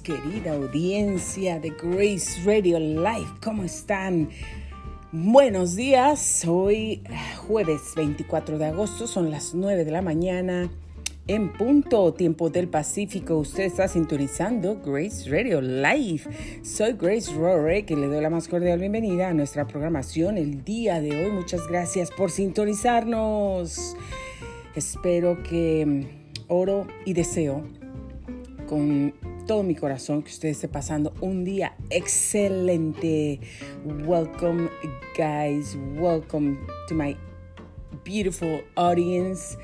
querida audiencia de Grace Radio Live. ¿Cómo están? Buenos días. Hoy jueves 24 de agosto, son las 9 de la mañana. En punto, tiempo del Pacífico, usted está sintonizando Grace Radio Live. Soy Grace Rorek y le doy la más cordial bienvenida a nuestra programación el día de hoy. Muchas gracias por sintonizarnos. Espero que mm, oro y deseo con todo mi corazón que usted esté pasando un día excelente. Welcome, guys. Welcome to my beautiful audience.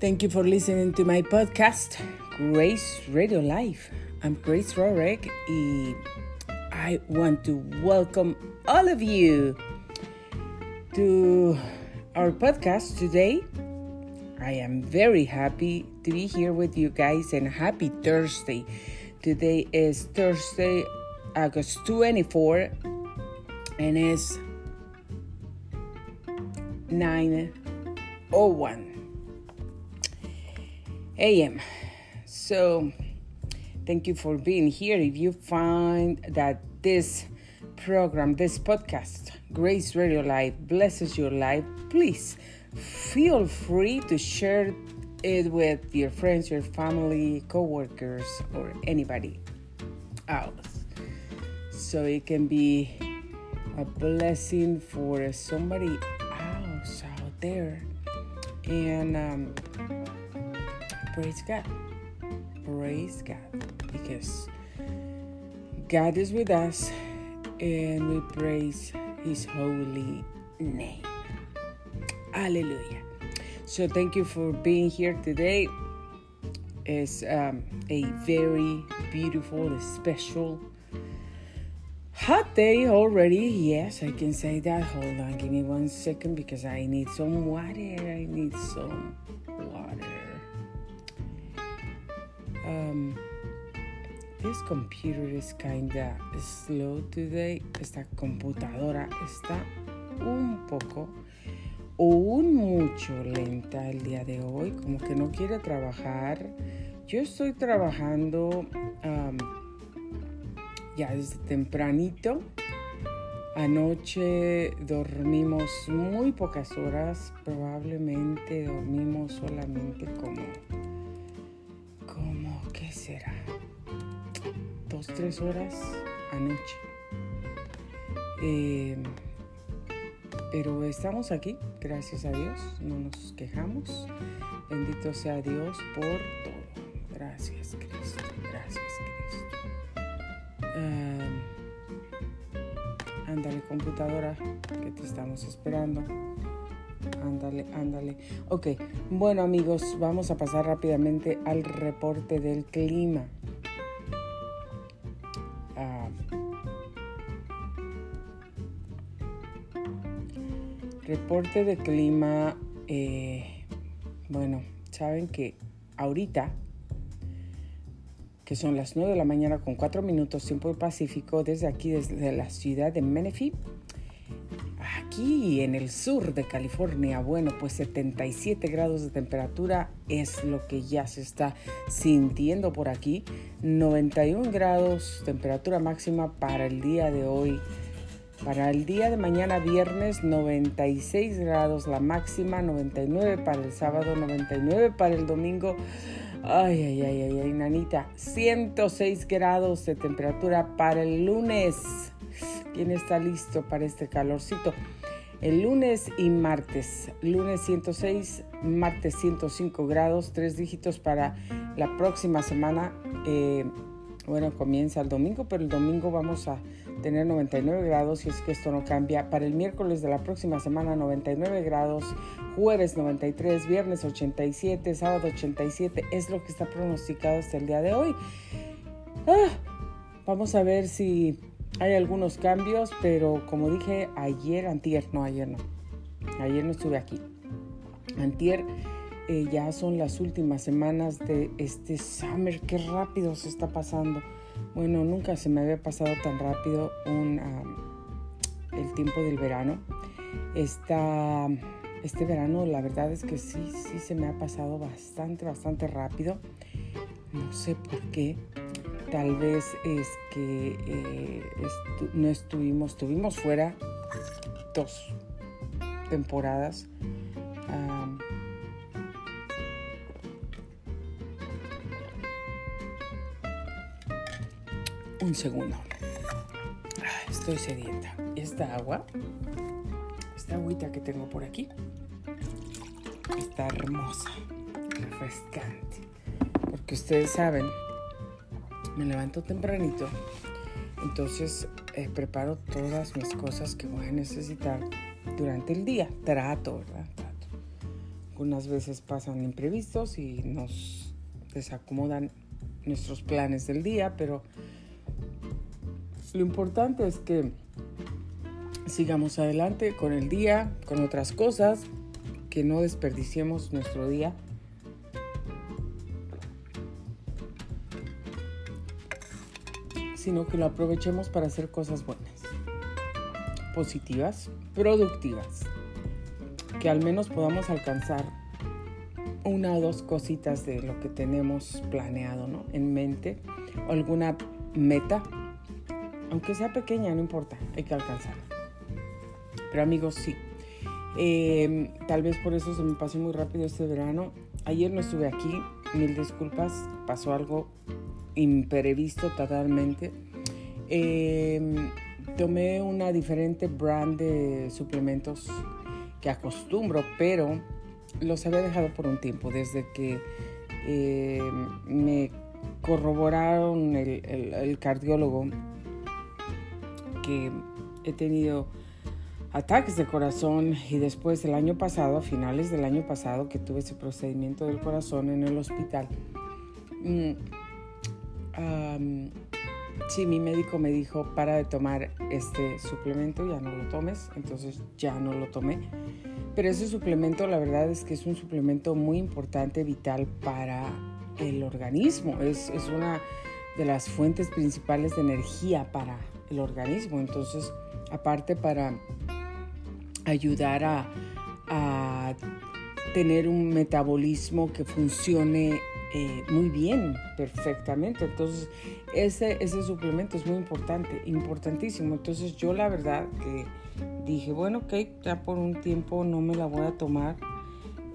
Thank you for listening to my podcast, Grace Radio Live. I'm Grace Rorek y I want to welcome all of you to our podcast today. I am very happy to be here with you guys and happy Thursday. Today is Thursday, August 24, and it's 9:01 a.m. So, thank you for being here. If you find that this program, this podcast, Grace Radio Live, blesses your life, please feel free to share it with your friends, your family, co-workers, or anybody else. So it can be a blessing for somebody else out there. And um, praise God. Praise God. Because God is with us and we praise his holy name. Hallelujah. So thank you for being here today. It's um, a very beautiful, special, hot day already. Yes, I can say that. Hold on, give me one second because I need some water. I need some water. Um, this computer is kinda slow today. Esta computadora está un poco o un mucho lenta el día de hoy, como que no quiere trabajar. Yo estoy trabajando um, ya desde tempranito. Anoche dormimos muy pocas horas, probablemente dormimos solamente como, como, ¿qué será? Dos, tres horas anoche. Eh, pero estamos aquí, gracias a Dios, no nos quejamos. Bendito sea Dios por todo. Gracias Cristo, gracias Cristo. Um, ándale computadora, que te estamos esperando. Ándale, ándale. Ok, bueno amigos, vamos a pasar rápidamente al reporte del clima. Reporte de clima, eh, bueno, saben que ahorita, que son las 9 de la mañana con 4 minutos tiempo del Pacífico, desde aquí, desde la ciudad de Menifee, aquí en el sur de California, bueno, pues 77 grados de temperatura es lo que ya se está sintiendo por aquí, 91 grados temperatura máxima para el día de hoy. Para el día de mañana viernes 96 grados la máxima, 99 para el sábado, 99 para el domingo. Ay, ay, ay, ay, ay, nanita. 106 grados de temperatura para el lunes. ¿Quién está listo para este calorcito? El lunes y martes. Lunes 106, martes 105 grados, tres dígitos para la próxima semana. Eh, bueno, comienza el domingo, pero el domingo vamos a tener 99 grados si es que esto no cambia. Para el miércoles de la próxima semana 99 grados, jueves 93, viernes 87, sábado 87, es lo que está pronosticado hasta el día de hoy. Ah, vamos a ver si hay algunos cambios, pero como dije ayer, antier, no ayer no, ayer no estuve aquí. Antier eh, ya son las últimas semanas de este summer, qué rápido se está pasando. Bueno, nunca se me había pasado tan rápido un, el tiempo del verano. Esta, este verano la verdad es que sí, sí se me ha pasado bastante, bastante rápido. no sé por qué. Tal vez es que eh, no estuvimos, estuvimos fuera dos temporadas. Un segundo. Estoy sedienta. Esta agua, esta agüita que tengo por aquí, está hermosa, refrescante. Porque ustedes saben, me levanto tempranito, entonces eh, preparo todas mis cosas que voy a necesitar durante el día. Trato, ¿verdad? Trato. Algunas veces pasan imprevistos y nos desacomodan nuestros planes del día, pero lo importante es que sigamos adelante con el día, con otras cosas, que no desperdiciemos nuestro día. sino que lo aprovechemos para hacer cosas buenas, positivas, productivas, que al menos podamos alcanzar una o dos cositas de lo que tenemos planeado ¿no? en mente, o alguna meta aunque sea pequeña, no importa, hay que alcanzarla. Pero amigos, sí. Eh, tal vez por eso se me pasó muy rápido este verano. Ayer no estuve aquí, mil disculpas, pasó algo imprevisto totalmente. Eh, tomé una diferente brand de suplementos que acostumbro, pero los había dejado por un tiempo, desde que eh, me corroboraron el cardiólogo que he tenido ataques de corazón y después del año pasado, a finales del año pasado, que tuve ese procedimiento del corazón en el hospital, mm, sí, mi médico me dijo, para de tomar este suplemento, ya no lo tomes, entonces ya no lo tomé. Pero ese suplemento, la verdad es que es un suplemento muy importante, vital para el organismo. Es, es una de las fuentes principales de energía para el organismo. Entonces, aparte para ayudar a, tener un metabolismo que funcione eh, muy bien, perfectamente. Entonces, ese, ese suplemento es muy importante, importantísimo. Entonces, yo la verdad que dije, bueno, ok, ya por un tiempo no me la voy a tomar.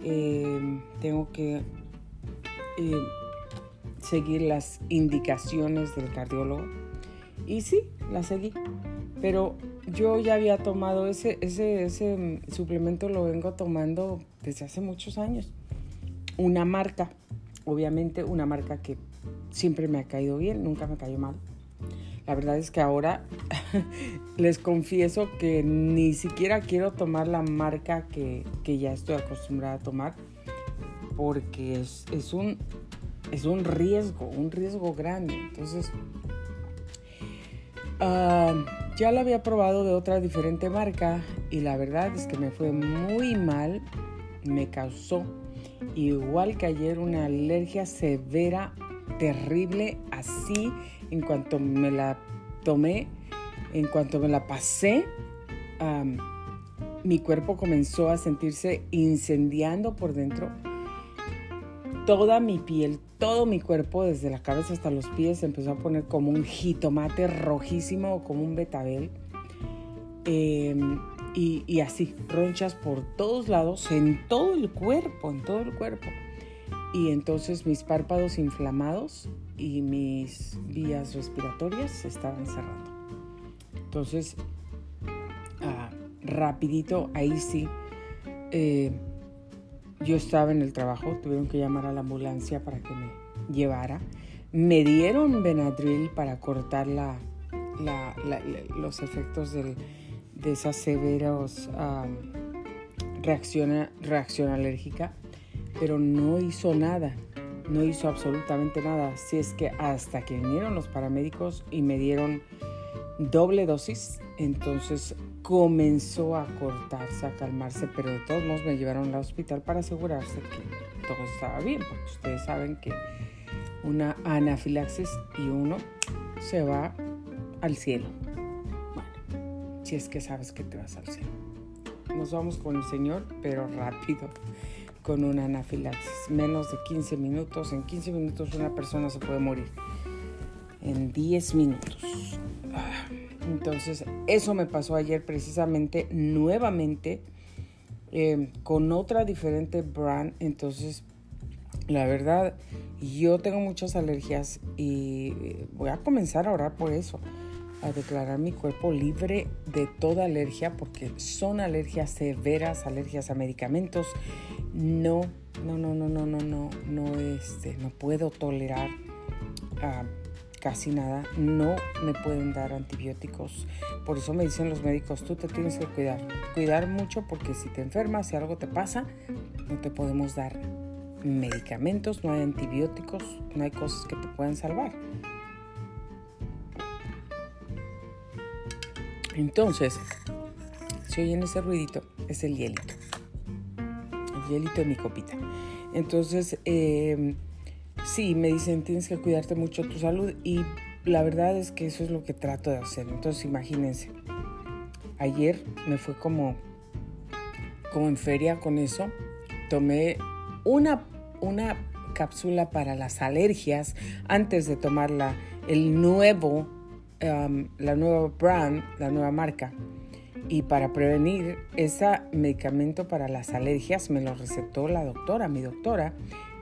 Eh, tengo que eh, seguir las indicaciones del cardiólogo. Y sí, la seguí. Pero yo ya había tomado ese, ese, ese suplemento, lo vengo tomando desde hace muchos años. Una marca, obviamente una marca que siempre me ha caído bien, nunca me cayó mal. La verdad es que ahora les confieso que ni siquiera quiero tomar la marca que, que ya estoy acostumbrada a tomar porque es, es, un, es un riesgo, un riesgo grande. Entonces, Ah, ya lo había probado de otra diferente marca y la verdad es que me fue muy mal. Me causó, igual que ayer, una alergia severa, terrible, así en cuanto me la tomé, en cuanto me la pasé. mi cuerpo comenzó a sentirse incendiando por dentro. Toda mi piel, todo mi cuerpo, desde la cabeza hasta los pies, se empezó a poner como un jitomate rojísimo o como un betabel. Em, y, así, ronchas por todos lados, en todo el cuerpo, en todo el cuerpo. Y entonces mis párpados inflamados y mis vías respiratorias se estaban cerrando. Entonces, ah, rapidito, ahí sí, eh, yo estaba en el trabajo, tuvieron que llamar a la ambulancia para que me llevara. Me dieron Benadryl para cortar los efectos de esa severos reacción, reacción alérgica, pero no hizo nada, no hizo absolutamente nada. Así es que hasta que vinieron los paramédicos y me dieron doble dosis, entonces comenzó a cortarse, a calmarse, pero de todos modos me llevaron al hospital para asegurarse que todo estaba bien, porque ustedes saben que una anafilaxis y uno se va al cielo. Bueno, si es que sabes que te vas al cielo. Nos vamos con el Señor, pero rápido. con una anafilaxis. Menos de 15 minutos. En 15 minutos una persona se puede morir. En 10 minutos. Ah, entonces, eso me pasó ayer precisamente nuevamente eh, con otra diferente brand. Entonces, la verdad, yo tengo muchas alergias y voy a comenzar a orar por eso, a declarar mi cuerpo libre de toda alergia, porque son alergias severas, alergias a medicamentos. No, no, no, no, no, no, no, no, este, no puedo tolerar ah, casi nada. No me pueden dar antibióticos. Por eso me dicen los médicos, tú te tienes que cuidar. Cuidar mucho porque si te enfermas, si algo te pasa, no te podemos dar medicamentos, no hay antibióticos, no hay cosas que te puedan salvar. Entonces, si oyen ese ruidito, es el hielito. El hielito de mi copita. Entonces, eh, sí, me dicen, tienes que cuidarte mucho tu salud y la verdad es que eso es lo que trato de hacer. Entonces, imagínense, ayer me fue como, como en feria con eso. Tomé una, una cápsula para las alergias antes de tomar el nuevo, la nueva brand, la nueva marca. Y para prevenir ese medicamento para las alergias me lo recetó la doctora, mi doctora,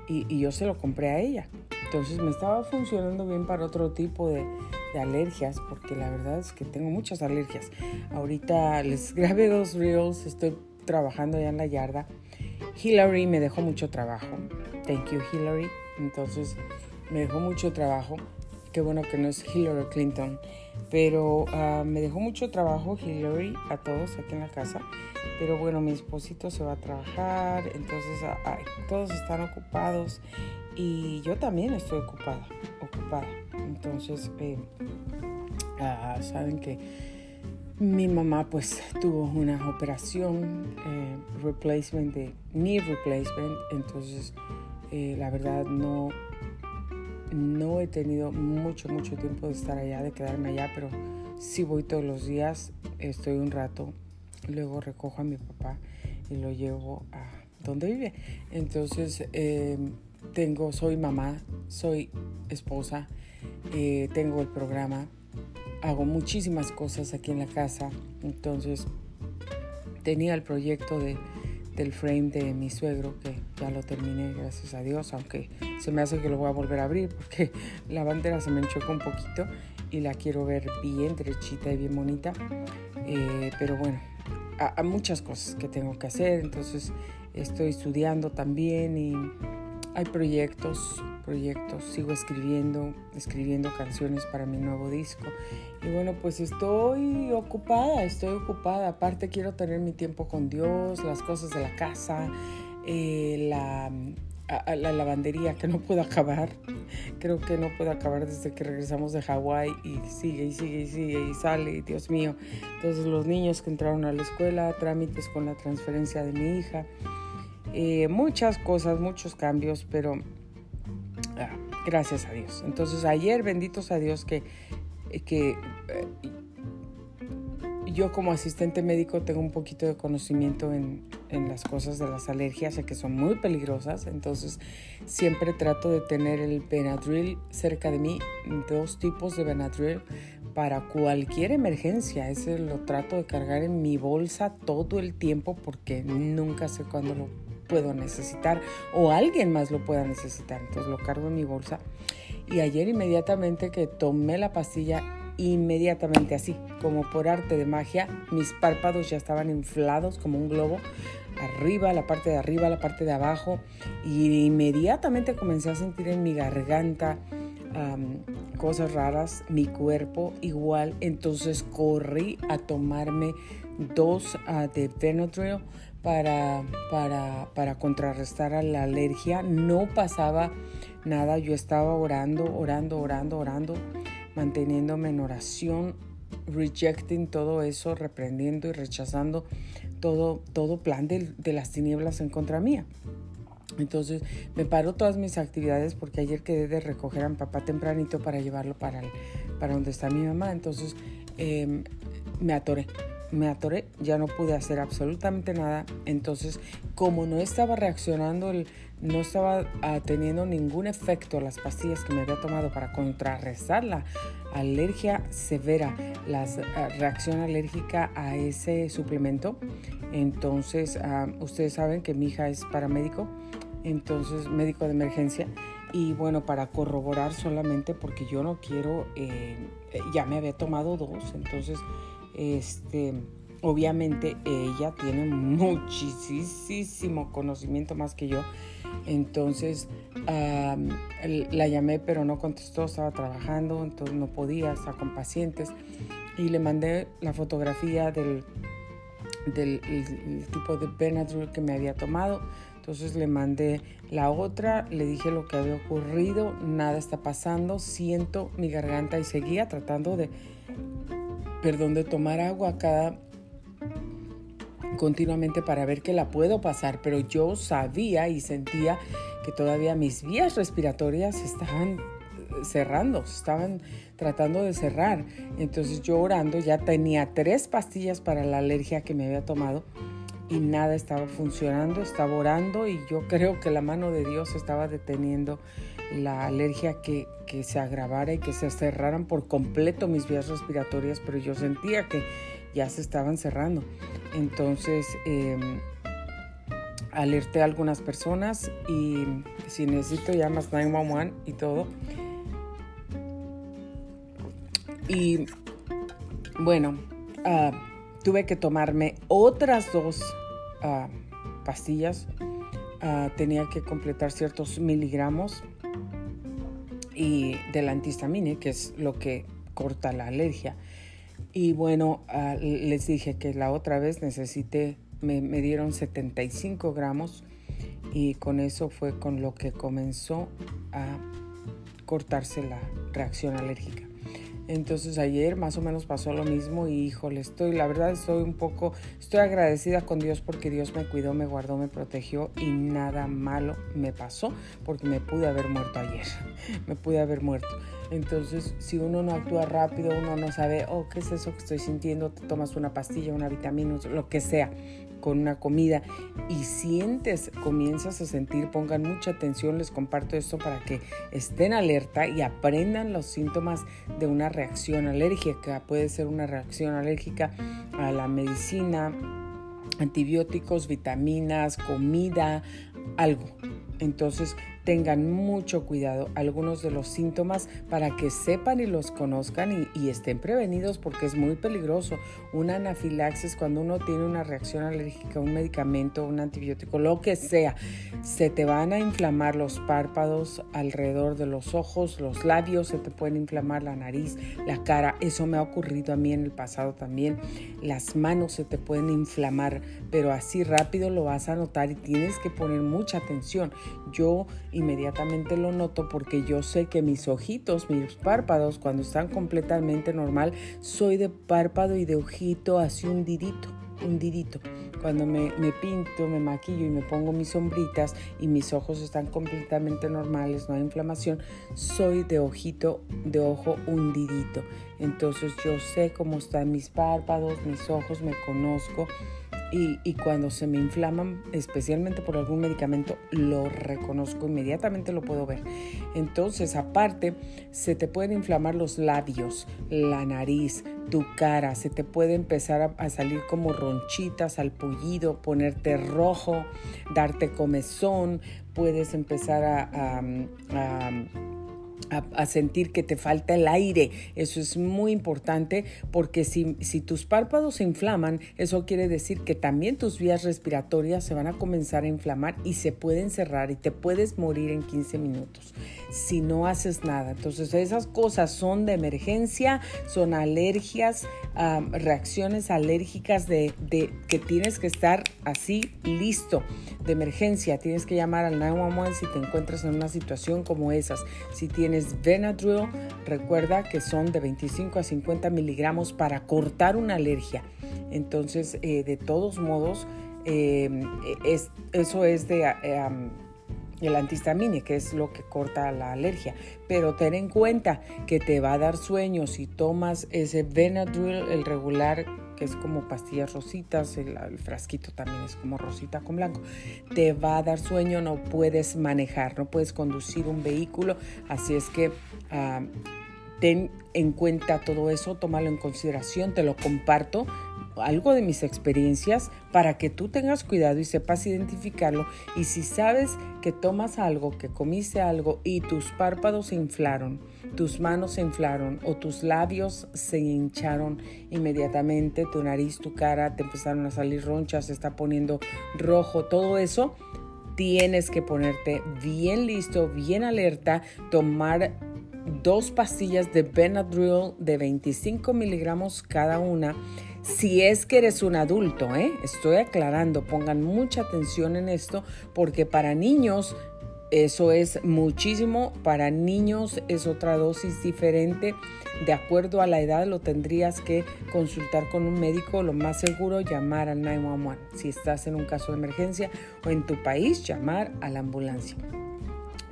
y, y yo se lo compré a ella. Entonces me estaba funcionando bien para otro tipo de, de, alergias, porque la verdad es que tengo muchas alergias. Ahorita les grabé dos reels, estoy trabajando ya en la yarda Hillary me dejó mucho trabajo. Thank you, Hillary. Entonces, me dejó mucho trabajo. Qué bueno que no es Hillary Clinton. Pero uh, me dejó mucho trabajo Hillary a todos aquí en la casa. Pero bueno, mi esposito se va a trabajar. Entonces, uh, todos están ocupados. Y yo también estoy ocupada. Ocupada. Entonces, eh, uh, saben que mi mamá pues tuvo una operación, eh, replacement de knee replacement, entonces eh, la verdad no, no he tenido mucho, mucho tiempo de estar allá, de quedarme allá, pero sí voy todos los días, estoy un rato, luego recojo a mi papá y lo llevo a donde vive. Entonces em, tengo, soy mamá, soy esposa, eh, tengo el programa hago muchísimas cosas aquí en la casa. Entonces tenía el proyecto de, del frame de mi suegro que ya lo terminé, gracias a Dios, aunque se me hace que lo voy a volver a abrir porque la bandera se me enchocó un poquito y la quiero ver bien derechita y bien bonita. Eh, pero bueno, hay muchas cosas que tengo que hacer, entonces estoy estudiando también y hay proyectos, proyectos, sigo escribiendo, escribiendo canciones para mi nuevo disco. Y bueno, pues estoy ocupada, estoy ocupada. Aparte quiero tener mi tiempo con Dios, las cosas de la casa, eh, la, la lavandería que no puedo acabar. Creo que no puedo acabar desde que regresamos de Hawái y sigue y sigue y sigue y sale, Dios mío. Entonces los niños que entraron a la escuela, trámites con la transferencia de mi hija. Eh, muchas cosas, muchos cambios, pero ah, gracias a Dios. Entonces ayer, benditos a Dios, que, que eh, yo como asistente médico tengo un poquito de conocimiento en, en, las cosas de las alergias, sé que son muy peligrosas, entonces siempre trato de tener el Benadryl cerca de mí, dos tipos de Benadryl para cualquier emergencia. Ese lo trato de cargar en mi bolsa todo el tiempo porque nunca sé cuándo lo puedo necesitar o alguien más lo pueda necesitar. Entonces lo cargo en mi bolsa. Y ayer inmediatamente que tomé la pastilla, inmediatamente así, como por arte de magia, mis párpados ya estaban inflados como un globo, arriba, la parte de arriba, la parte de abajo, y inmediatamente comencé a sentir en mi garganta cosas raras, mi cuerpo igual, entonces corrí a tomarme dos uh, de Benadryl para, para, para contrarrestar a la alergia. No pasaba nada, yo estaba orando, orando, orando, orando, manteniéndome en oración, rejecting todo eso, reprendiendo y rechazando todo, todo plan de, de las tinieblas en contra mía. Entonces me paro todas mis actividades porque ayer quedé de recoger a mi papá tempranito para llevarlo para, para donde está mi mamá. Entonces em, me atoré me atoré, ya no pude hacer absolutamente nada. Entonces, como no estaba reaccionando, no estaba ah, teniendo ningún efecto las pastillas que me había tomado para contrarrestar la alergia severa, la ah, reacción alérgica a ese suplemento. Entonces, ah, ustedes saben que mi hija es paramédico, entonces médico de emergencia. Y bueno, para corroborar solamente porque yo no quiero, eh, ya me había tomado dos, entonces este, obviamente ella tiene muchísimo conocimiento más que yo. Entonces la llamé pero no contestó, estaba trabajando, entonces no podía, estar con pacientes. Y le mandé la fotografía del, del tipo de Benadryl que me había tomado. Entonces le mandé la otra, le dije lo que había ocurrido, nada está pasando, siento mi garganta y seguía tratando de perdón, de tomar agua cada continuamente para ver que la puedo pasar, pero yo sabía y sentía que todavía mis vías respiratorias estaban cerrando, estaban tratando de cerrar. Entonces yo orando ya tenía tres pastillas para la alergia que me había tomado y nada estaba funcionando, estaba orando y yo creo que la mano de Dios estaba deteniendo la alergia que, se agravara y que se cerraran por completo mis vías respiratorias, pero yo sentía que ya se estaban cerrando. Entonces em, alerté a algunas personas y si necesito llamas 911 y todo. Y bueno, ah, tuve que tomarme otras dos ah, pastillas. Ah, tenía que completar ciertos miligramos y del antihistamine, que es lo que corta la alergia. Y bueno, ah, les dije que la otra vez necesité, me, me, dieron 75 gramos y con eso fue con lo que comenzó a cortarse la reacción alérgica. Entonces ayer más o menos pasó lo mismo y híjole, estoy, la verdad estoy un poco, estoy agradecida con Dios porque Dios me cuidó, me guardó, me protegió y nada malo me pasó porque me pude haber muerto ayer, me pude haber muerto. Entonces, si uno no actúa rápido, uno no sabe, oh, ¿qué es eso que estoy sintiendo? Te tomas una pastilla, una vitamina, lo que sea con una comida y sientes, comienzas a sentir, pongan mucha atención, les comparto esto para que estén alerta y aprendan los síntomas de una reacción alérgica. Puede ser una reacción alérgica a la medicina, antibióticos, vitaminas, comida, algo. Entonces, tengan mucho cuidado algunos de los síntomas para que sepan y los conozcan y, estén prevenidos porque es muy peligroso. Una anafilaxis cuando uno tiene una reacción alérgica a un medicamento, un antibiótico, lo que sea, se te van a inflamar los párpados alrededor de los ojos, los labios, se te pueden inflamar la nariz, la cara. Eso me ha ocurrido a mí en el pasado también. Las manos se te pueden inflamar, pero así rápido lo vas a notar y tienes que poner mucha atención. Yo inmediatamente lo noto porque yo sé que mis ojitos, mis párpados, cuando están completamente normal, soy de párpado y de ojito así hundidito, hundidito. Cuando me, me, pinto, me maquillo y me pongo mis sombritas y mis ojos están completamente normales, no hay inflamación, soy de ojito, de ojo hundidito. Entonces yo sé cómo están mis párpados, mis ojos, me conozco y, cuando se me inflaman, especialmente por algún medicamento, lo reconozco inmediatamente, lo puedo ver. Entonces, aparte, se te pueden inflamar los labios, la nariz, tu cara, se te puede empezar a, salir como ronchitas, al pullido, ponerte rojo, darte comezón, puedes empezar a a, sentir que te falta el aire. Eso es muy importante porque si, si, tus párpados se inflaman, eso quiere decir que también tus vías respiratorias se van a comenzar a inflamar y se pueden cerrar y te puedes morir en 15 minutos si no haces nada. Entonces esas cosas son de emergencia, son alergias, reacciones alérgicas de, de, que tienes que estar así listo de emergencia. Tienes que llamar al 911 si te encuentras en una situación como esas. Si tienes Benadryl, recuerda que son de 25 a 50 miligramos para cortar una alergia. Entonces, eh, de todos modos, eh, es, eso es de... Eh, el antihistamine, que es lo que corta la alergia. Pero ten en cuenta que te va a dar sueño si tomas ese Benadryl, el regular que es como pastillas rositas, el, frasquito también es como rosita con blanco. Te va a dar sueño, no puedes manejar, no puedes conducir un vehículo, así es que ah, ten en cuenta todo eso, tómalo en consideración, te lo comparto algo de mis experiencias para que tú tengas cuidado y sepas identificarlo. Y si sabes que tomas algo, que comiste algo y tus párpados se inflaron, tus manos se inflaron o tus labios se hincharon inmediatamente, tu nariz, tu cara, te empezaron a salir ronchas, se está poniendo rojo, todo eso, tienes que ponerte bien listo, bien alerta, tomar dos pastillas de Benadryl de 25 miligramos cada una si es que eres un adulto, ¿eh? estoy aclarando, pongan mucha atención en esto porque para niños eso es muchísimo, para niños es otra dosis diferente. De acuerdo a la edad lo tendrías que consultar con un médico, lo más seguro llamar al 911 si estás en un caso de emergencia o en tu país llamar a la ambulancia.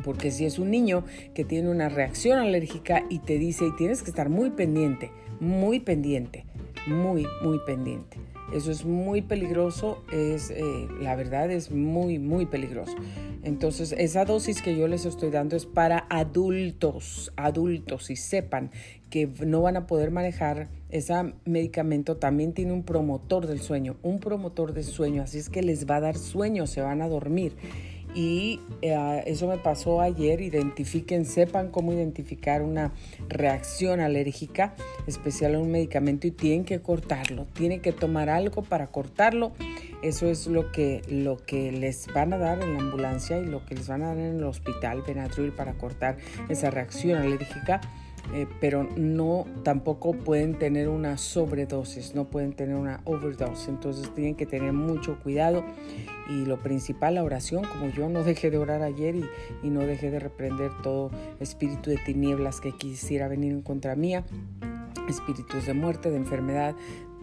Porque si es un niño que tiene una reacción alérgica y te dice y tienes que estar muy pendiente, muy pendiente muy, muy pendiente. Eso es muy peligroso, es, eh, la verdad es muy, muy peligroso. Entonces, esa dosis que yo les estoy dando es para adultos, adultos, y sepan que no van a poder manejar ese medicamento. También tiene un promotor del sueño, un promotor de sueño, así es que les va a dar sueño, se van a dormir. Y eh, eso me pasó ayer. Identifiquen, sepan cómo identificar una reacción alérgica, especial a un medicamento, y tienen que cortarlo. Tienen que tomar algo para cortarlo. Eso es lo que, lo que les van a dar en la ambulancia y lo que les van a dar en el hospital, Benadryl, para cortar esa reacción alérgica. Eh, pero no tampoco pueden tener una sobredosis, no pueden tener una overdose, entonces tienen que tener mucho cuidado y lo principal, la oración, como yo no dejé de orar ayer y, y no dejé de reprender todo espíritu de tinieblas que quisiera venir en contra mía espíritus de muerte, de enfermedad,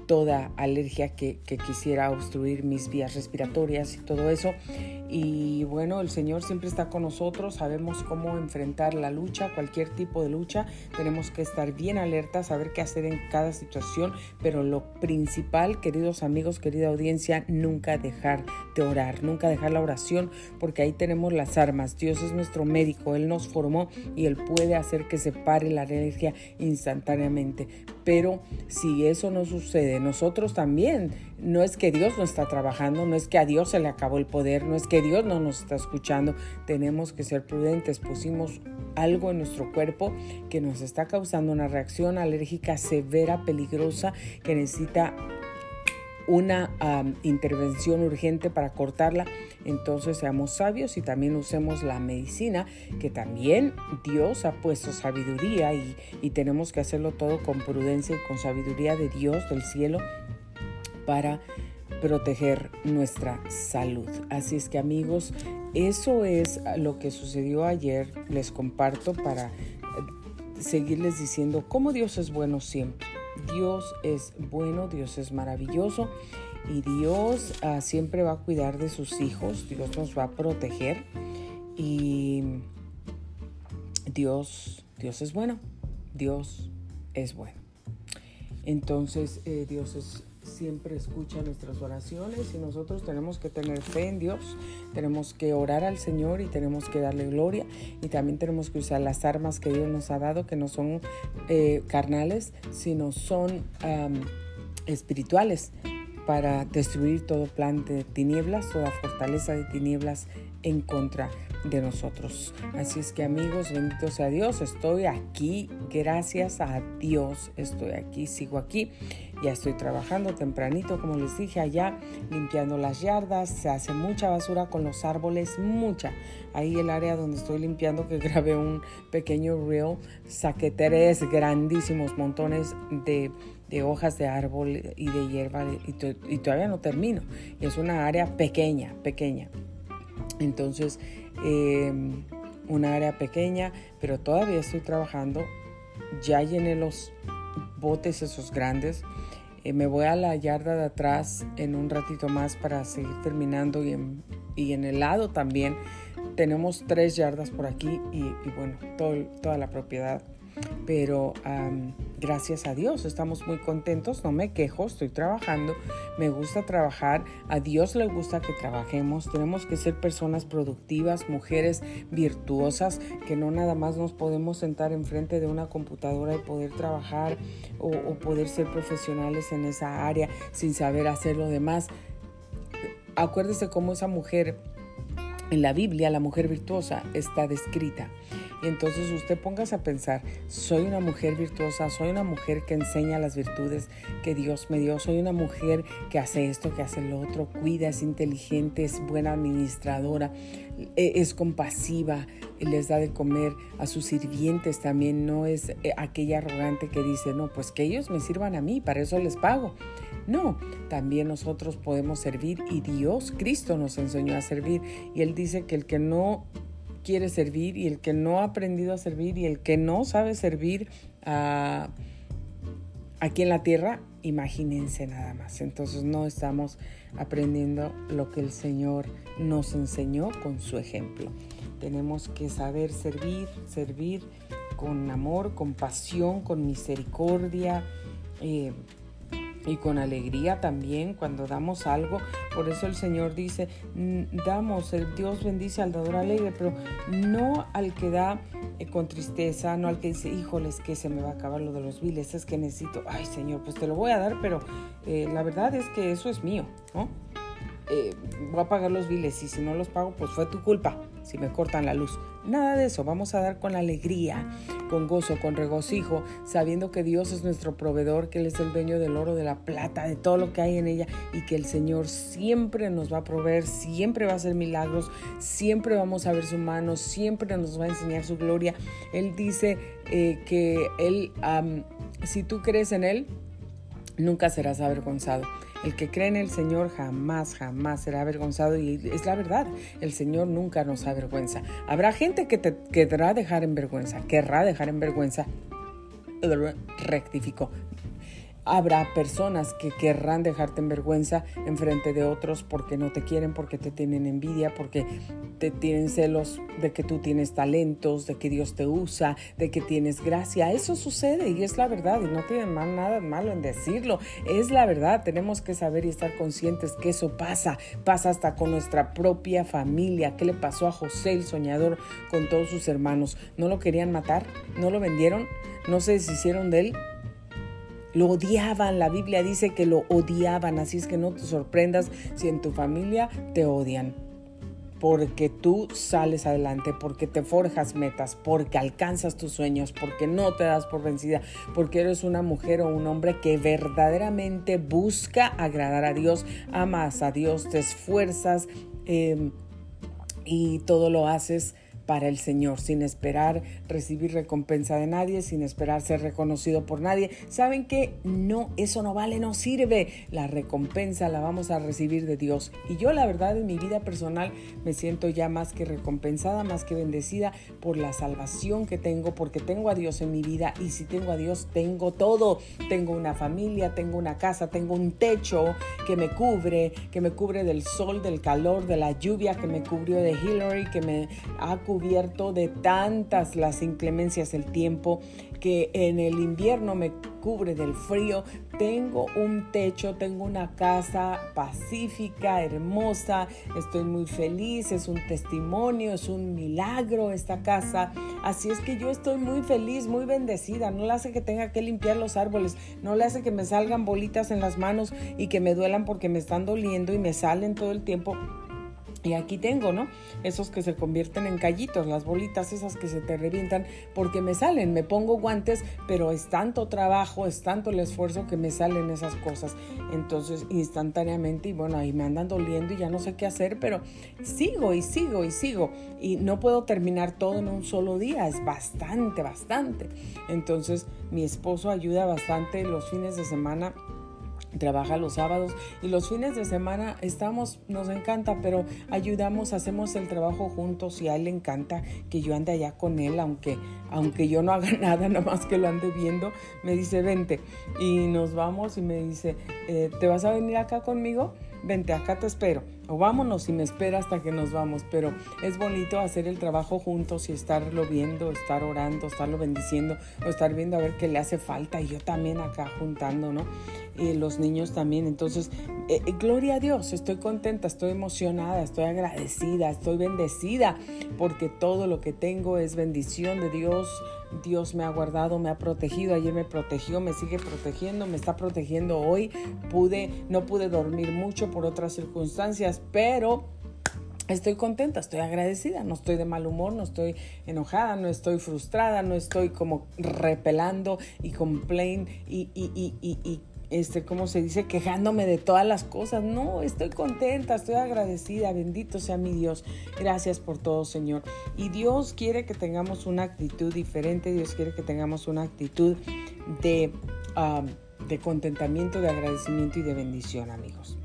toda alergia que, quisiera obstruir mis vías respiratorias y todo eso. Y bueno, el Señor siempre está con nosotros, sabemos cómo enfrentar la lucha, cualquier tipo de lucha. Tenemos que estar bien alertas, saber qué hacer en cada situación, pero lo principal, queridos amigos, querida audiencia, nunca dejar de orar, nunca dejar la oración, porque ahí tenemos las armas. Dios es nuestro médico, Él nos formó y Él puede hacer que se pare la alergia instantáneamente. Pero si eso no sucede, nosotros también, no es que Dios no está trabajando, no es que a Dios se le acabó el poder, no es que Dios no nos está escuchando, tenemos que ser prudentes. Pusimos algo en nuestro cuerpo que nos está causando una reacción alérgica severa, peligrosa, que necesita una intervención urgente para cortarla. Entonces seamos sabios y también usemos la medicina, que también Dios ha puesto sabiduría y, y tenemos que hacerlo todo con prudencia y con sabiduría de Dios del cielo para proteger nuestra salud. Así es que amigos, eso es lo que sucedió ayer. Les comparto para eh, seguirles diciendo cómo Dios es bueno siempre. Dios es bueno, Dios es maravilloso y Dios ah, siempre va a cuidar de sus hijos, Dios nos va a proteger y Dios, Dios es bueno, Dios es bueno. Entonces eh, Dios es siempre escucha nuestras oraciones y nosotros tenemos que tener fe en Dios, tenemos que orar al Señor y tenemos que darle gloria y también tenemos que usar las armas que Dios nos ha dado, que no son eh, carnales, sino son espirituales para destruir todo plan de tinieblas, toda fortaleza de tinieblas en contra de nosotros. Así es que amigos, bendito sea Dios, estoy aquí, gracias a Dios, estoy aquí, sigo aquí, ya estoy trabajando tempranito, como les dije allá, limpiando las yardas, se hace mucha basura con los árboles, mucha. Ahí el área donde estoy limpiando, que grabé un pequeño reel, saqué tres grandísimos montones de de hojas de árbol y de hierba y, todavía no termino. Es una área pequeña, pequeña. Entonces, em, una área pequeña, pero todavía estoy trabajando. Ya llené los botes esos grandes. Eh, me voy a la yarda de atrás en un ratito más para seguir terminando y en, y en el lado también. Tenemos tres yardas por aquí y, bueno, todo, toda la propiedad pero gracias a Dios estamos muy contentos, no me quejo, estoy trabajando, me gusta trabajar, a Dios le gusta que trabajemos, tenemos que ser personas productivas, mujeres virtuosas, que no nada más nos podemos sentar enfrente de una computadora y poder trabajar o, o poder ser profesionales en esa área sin saber hacer lo demás. Acuérdese cómo esa mujer en la Biblia, la mujer virtuosa, está descrita. Y entonces usted póngase a pensar, soy una mujer virtuosa, soy una mujer que enseña las virtudes que Dios me dio, soy una mujer que hace esto, que hace lo otro, cuida, es inteligente, es buena administradora, e, es compasiva, les da de comer a sus sirvientes también, no es eh, aquella arrogante que dice, no, pues que ellos me sirvan a mí, para eso les pago. No, también nosotros podemos servir y Dios, Cristo nos enseñó a servir y Él dice que el que no quiere servir y el que no ha aprendido a servir y el que no sabe servir aquí en la tierra, imagínense nada más. Entonces no estamos aprendiendo lo que el Señor nos enseñó con su ejemplo. Tenemos que saber servir, servir con amor, con pasión, con misericordia. Eh, y con alegría también cuando damos algo. Por eso el Señor dice, damos, el Dios bendice al dador alegre, pero no al que da eh, con tristeza, no al que dice, híjoles, que se me va a acabar lo de los biles, es que necesito, ay Señor, pues te lo voy a dar, pero eh, la verdad es que eso es mío, ¿no? Eh, voy a pagar los biles y si no los pago, pues fue tu culpa si me cortan la luz. Nada de eso, vamos a dar con alegría, con gozo, con regocijo, sabiendo que Dios es nuestro proveedor, que Él es el dueño del oro, de la plata, de todo lo que hay en ella y que el Señor siempre nos va a proveer, siempre va a hacer milagros, siempre vamos a ver su mano, siempre nos va a enseñar su gloria. Él dice eh, que Él, si tú crees en Él, nunca serás avergonzado. El que cree en el Señor jamás, jamás será avergonzado y es la verdad. El Señor nunca nos avergüenza. Habrá gente que te querrá dejar en vergüenza, querrá dejar en vergüenza. Rectifico, Habrá personas que querrán dejarte en vergüenza en frente de otros porque no te quieren, porque te tienen envidia, porque te tienen celos de que tú tienes talentos, de que Dios te usa, de que tienes gracia. Eso sucede y es la verdad y no tiene nada malo en decirlo. Es la verdad. Tenemos que saber y estar conscientes que eso pasa. Pasa hasta con nuestra propia familia. ¿Qué le pasó a José el soñador con todos sus hermanos? ¿No lo querían matar? ¿No lo vendieron? ¿No se deshicieron de él? Lo odiaban, la Biblia dice que lo odiaban, así es que no te sorprendas si en tu familia te odian. Porque tú sales adelante, porque te forjas metas, porque alcanzas tus sueños, porque no te das por vencida, porque eres una mujer o un hombre que verdaderamente busca agradar a Dios, amas a Dios, te esfuerzas eh, y todo lo haces para el Señor, sin esperar recibir recompensa de nadie, sin esperar ser reconocido por nadie. ¿Saben que No, eso no vale, no sirve. La recompensa la vamos a recibir de Dios. Y yo la verdad en mi vida personal me siento ya más que recompensada, más que bendecida por la salvación que tengo, porque tengo a Dios en mi vida y si tengo a Dios tengo todo. Tengo una familia, tengo una casa, tengo un techo que me cubre, que me cubre del sol, del calor, de la lluvia, que me cubrió de Hillary, que me ha cubierto de tantas las inclemencias del tiempo que en el invierno me cubre del frío. Tengo un techo, tengo una casa pacífica, hermosa, estoy muy feliz, es un testimonio, es un milagro esta casa. Así es que yo estoy muy feliz, muy bendecida. No le hace que tenga que limpiar los árboles, no le hace que me salgan bolitas en las manos y que me duelan porque me están doliendo y me salen todo el tiempo y aquí tengo, ¿no? Esos que se convierten en callitos, las bolitas esas que se te revientan porque me salen, me pongo guantes, pero es tanto trabajo, es tanto el esfuerzo que me salen esas cosas. Entonces, instantáneamente, y bueno, ahí me andan doliendo y ya no sé qué hacer, pero sigo y sigo y sigo. Y no puedo terminar todo en un solo día, es bastante, bastante. Entonces, mi esposo ayuda bastante los fines de semana trabaja los sábados y los fines de semana estamos, nos encanta, pero ayudamos, hacemos el trabajo juntos y a él le encanta que yo ande allá con él, aunque, aunque yo no haga nada, nada más que lo ande viendo, me dice, vente. Y nos vamos y me dice, eh, ¿te vas a venir acá conmigo? Vente, acá te espero o vámonos y me espera hasta que nos vamos, pero es bonito hacer el trabajo juntos y estarlo viendo, estar orando, estarlo bendiciendo o estar viendo a ver qué le hace falta. Y yo también acá juntando, ¿no? Y los niños también, entonces, eh, eh, gloria a Dios, estoy contenta, estoy emocionada, estoy agradecida, estoy bendecida porque todo lo que tengo es bendición de Dios, Dios me ha guardado, me ha protegido, ayer me protegió, me sigue protegiendo, me está protegiendo hoy. Pude, no pude dormir mucho por otras circunstancias, pero estoy contenta, estoy agradecida, no estoy de mal humor, no estoy enojada, no estoy frustrada, no estoy como repelando y complain y, y, y, y este, ¿cómo se dice? Quejándome de todas las cosas. No, estoy contenta, estoy agradecida. Bendito sea mi Dios. Gracias por todo, Señor. Y Dios quiere que tengamos una actitud diferente. Dios quiere que tengamos una actitud de, de contentamiento, de agradecimiento y de bendición, amigos.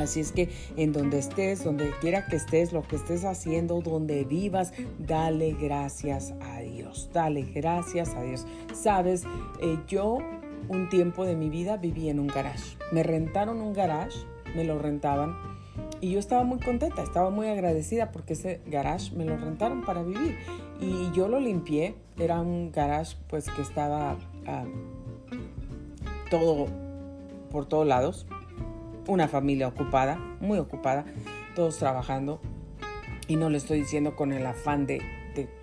Así es que en donde estés, donde quiera que estés, lo que estés haciendo, donde vivas, dale gracias a Dios. Dale gracias a Dios. Sabes, eh, yo un tiempo de mi vida viví en un garage. Me rentaron un garage, me lo rentaban y yo estaba muy contenta, estaba muy agradecida porque ese garage me lo rentaron para vivir y yo lo limpié. Era un garage pues que estaba ah, todo por todos lados, una familia ocupada, muy ocupada, todos trabajando y no le estoy diciendo con el afán de,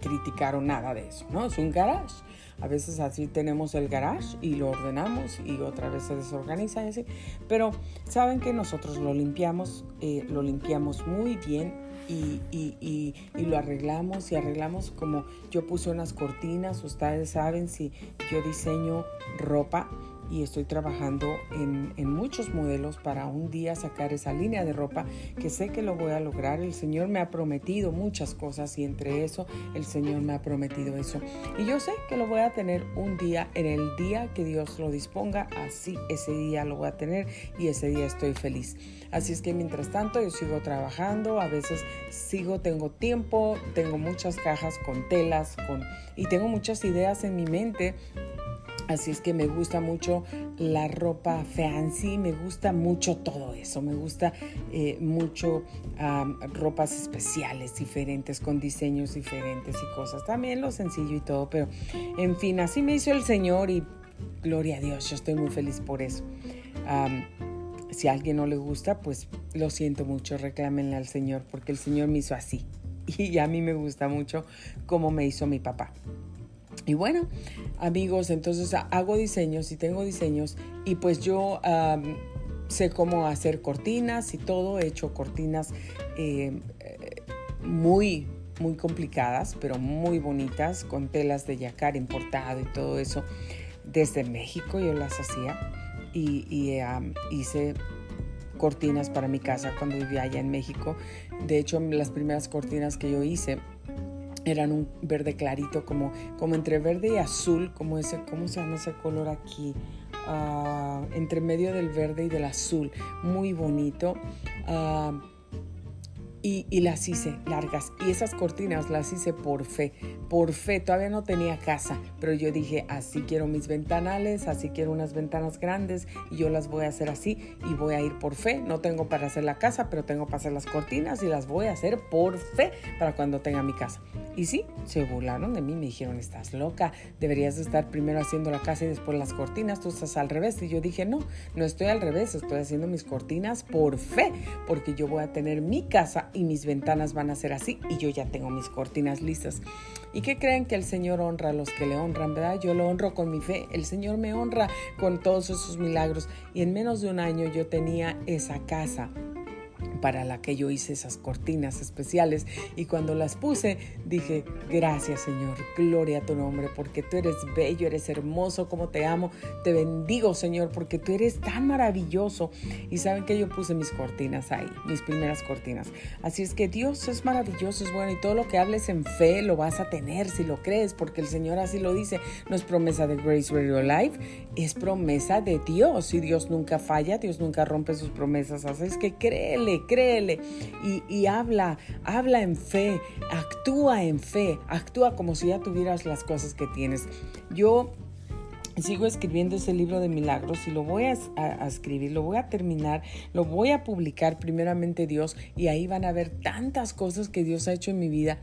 criticar o nada de eso, ¿no? Es un garage a veces así tenemos el garage y lo ordenamos y otra vez se desorganiza así. Pero saben que nosotros lo limpiamos, eh, lo limpiamos muy bien y, y, y, lo arreglamos y arreglamos como yo puse unas cortinas, ustedes saben si yo diseño ropa y estoy trabajando en, en, muchos modelos para un día sacar esa línea de ropa que sé que lo voy a lograr. El Señor me ha prometido muchas cosas y entre eso el Señor me ha prometido eso. Y yo sé que lo voy a tener un día, en el día que Dios lo disponga, así ese día lo voy a tener y ese día estoy feliz. Así es que mientras tanto yo sigo trabajando, a veces sigo, tengo tiempo, tengo muchas cajas con telas con, y tengo muchas ideas en mi mente Así es que me gusta mucho la ropa fancy, me gusta mucho todo eso, me gusta eh, mucho ropas especiales, diferentes, con diseños diferentes y cosas. También lo sencillo y todo, pero en fin, así me hizo el Señor y gloria a Dios, yo estoy muy feliz por eso. si a alguien no le gusta, pues lo siento mucho, reclámenle al Señor, porque el Señor me hizo así. Y a mí me gusta mucho cómo me hizo mi papá. Y bueno, amigos, entonces hago diseños y tengo diseños y pues yo sé cómo hacer cortinas y todo. He hecho cortinas eh, muy, muy complicadas, pero muy bonitas, con telas de yacar importado y todo eso. Desde México yo las hacía y, hice cortinas para mi casa cuando vivía allá en México. De hecho, las primeras cortinas que yo hice eran un verde clarito, como, como entre verde y azul, como ese, ¿cómo se llama ese color aquí? Ah, entre medio del verde y del azul, muy bonito. Ah, y, las hice largas. Y esas cortinas las hice por fe. Por fe, todavía no tenía casa, pero yo dije, así quiero mis ventanales, así quiero unas ventanas grandes y yo las voy a hacer así y voy a ir por fe. No tengo para hacer la casa, pero tengo para hacer las cortinas y las voy a hacer por fe para cuando tenga mi casa. Y sí, se burlaron de mí, me dijeron, estás loca, deberías estar primero haciendo la casa y después las cortinas, tú estás al revés. Y yo dije, no, no estoy al revés, estoy haciendo mis cortinas por fe, porque yo voy a tener mi casa y mis ventanas van a ser así y yo ya tengo mis cortinas listas. ¿Y qué creen que el Señor honra a los que le honran, verdad? Yo lo honro con mi fe, el Señor me honra con todos esos milagros y en menos de un año yo tenía esa casa para la que yo hice esas cortinas especiales y cuando las puse dije, gracias Señor, gloria a tu nombre, porque tú eres bello, eres hermoso, como te amo, te bendigo Señor, porque tú eres tan maravilloso. Y saben que yo puse mis cortinas ahí, mis primeras cortinas. Así es que Dios es maravilloso, es bueno y todo lo que hables en fe lo vas a tener si lo crees, porque el Señor así lo dice. No es promesa de Grace Radio Life, es promesa de Dios y Dios nunca falla, Dios nunca rompe sus promesas. Así es que créele, créele y, habla, habla en fe, actúa en fe, actúa como si ya tuvieras las cosas que tienes. Yo sigo escribiendo ese libro de milagros y lo voy a, escribir, lo voy a terminar, lo voy a publicar primeramente Dios y ahí van a ver tantas cosas que Dios ha hecho en mi vida.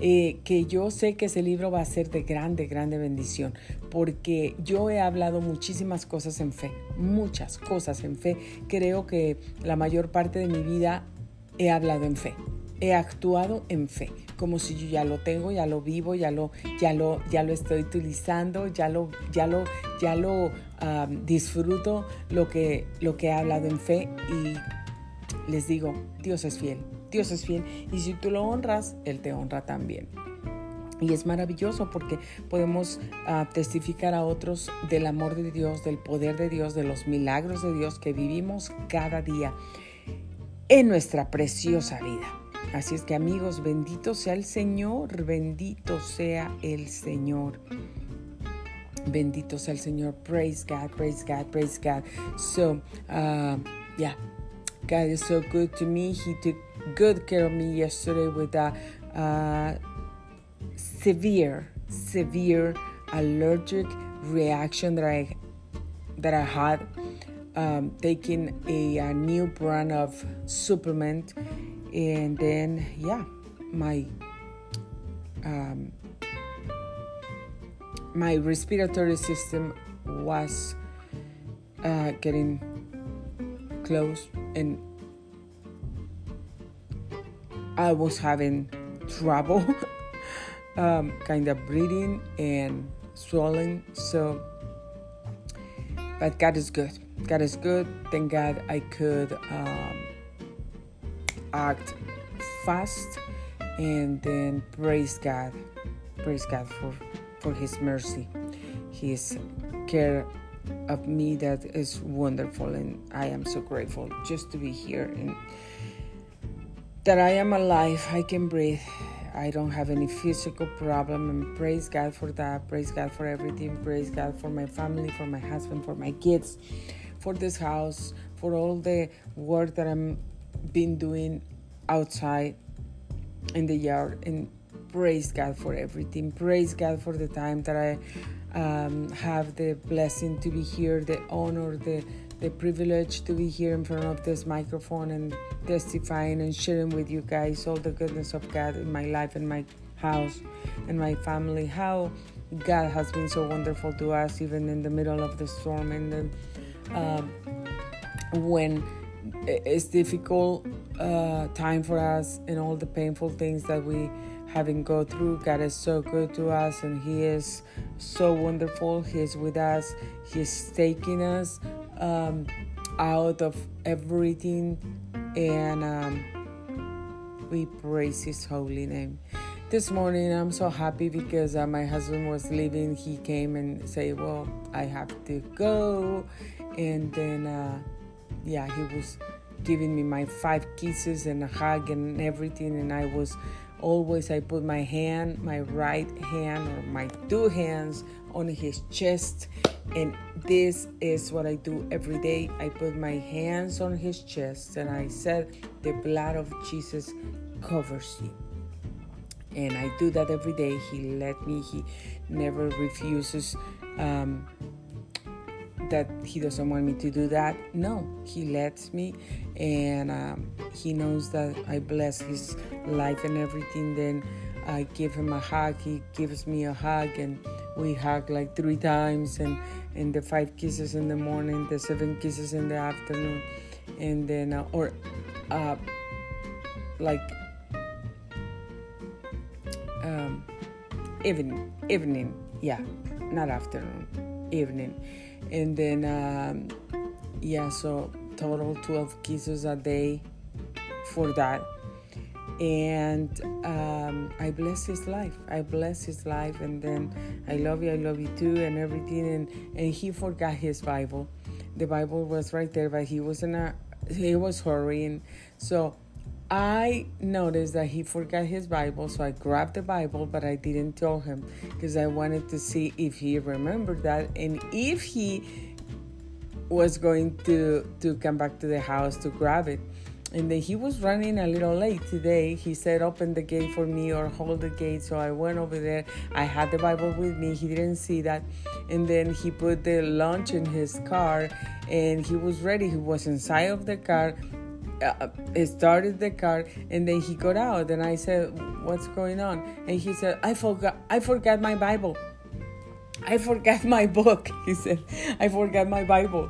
Eh, que yo sé que ese libro va a ser de grande, grande bendición, porque yo he hablado muchísimas cosas en fe, muchas cosas en fe. Creo que la mayor parte de mi vida he hablado en fe he actuado en fe, como si yo ya lo tengo, ya lo vivo, ya lo, ya lo, ya lo estoy utilizando, ya lo, ya lo, ya lo disfruto lo que, lo que he hablado en fe y les digo, Dios es fiel, Dios es fiel y si tú lo honras, Él te honra también. Y es maravilloso porque podemos ah, testificar a otros del amor de Dios, del poder de Dios, de los milagros de Dios que vivimos cada día en nuestra preciosa vida. Así es que amigos, bendito sea el Señor, bendito sea el Señor. Bendito sea el Señor. Praise God, praise God, praise God. So, uh, yeah, God is so good to me. He took good care of me yesterday with a uh, severe, severe allergic reaction that I that I had um, taking a, a new brand of supplement and then yeah my um, my respiratory system was uh, getting close and I was having trouble um, kind of breathing and swelling so but God is good. God is good. Thank God I could um, act fast and then praise God. Praise God for, for His mercy, His care of me that is wonderful, and I am so grateful just to be here and that I am alive. I can breathe. I don't have any physical problem, and praise God for that. Praise God for everything. Praise God for my family, for my husband, for my kids, for this house, for all the work that I'm been doing outside in the yard and praise God for everything. Praise God for the time that I um, have the blessing to be here, the honor, the the privilege to be here in front of this microphone and testifying and sharing with you guys all the goodness of God in my life and my house and my family. How God has been so wonderful to us, even in the middle of the storm and then um, when it's difficult uh, time for us and all the painful things that we having go through. God is so good to us and He is so wonderful. He is with us. He's taking us um, out of everything and um, we praise His holy name. This morning I'm so happy because uh, my husband was leaving. He came and say, "Well, I have to go," and then uh, yeah, he was giving me my five kisses and a hug and everything and i was always i put my hand my right hand or my two hands on his chest. And this is what i do every day. I put my hands on his chest and i said the blood of jesus covers you. And i do that every day. He let me. He never refuses um, that he doesn't want me to do that. No, he lets me, and um, he knows that I bless his life and everything. Then I give him a hug. He gives me a hug, and we hug like three times, and and the five kisses in the morning, the seven kisses in the afternoon, and then uh, or uh, like um, evening, evening, yeah, not afternoon, evening and then um, yeah so total 12 kisses a day for that and um, I bless his life. I bless his life, and then I love you, I love you too, and everything. And and he forgot his Bible. The Bible was right there, but he was in a he was hurrying. So I noticed that he forgot his Bible, so I grabbed the Bible, but I didn't tell him because I wanted to see if he remembered that and if he was going to to come back to the house to grab it. and then he was running a little late today. He said, Open the gate for me or hold the gate. So I went over there. I had the Bible with me. He didn't see that. And then he put the lunch in his car and he was ready. He was inside of the car. Uh, started the car and then he got out and I said what's going on and he said I forgot I forgot my Bible I forgot my book he said I forgot my Bible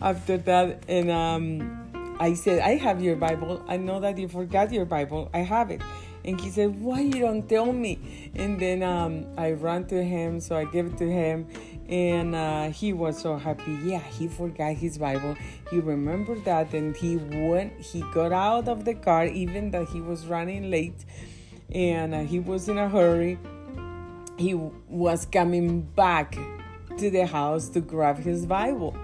after that and um I said, I have your Bible. I know that you forgot your Bible. I have it. And he said, Why you don't tell me? And then um, I ran to him, so I gave it to him. And uh, he was so happy. Yeah, he forgot his Bible. He remembered that, and he went. He got out of the car, even that he was running late, and uh, he was in a hurry. He was coming back to the house to grab his Bible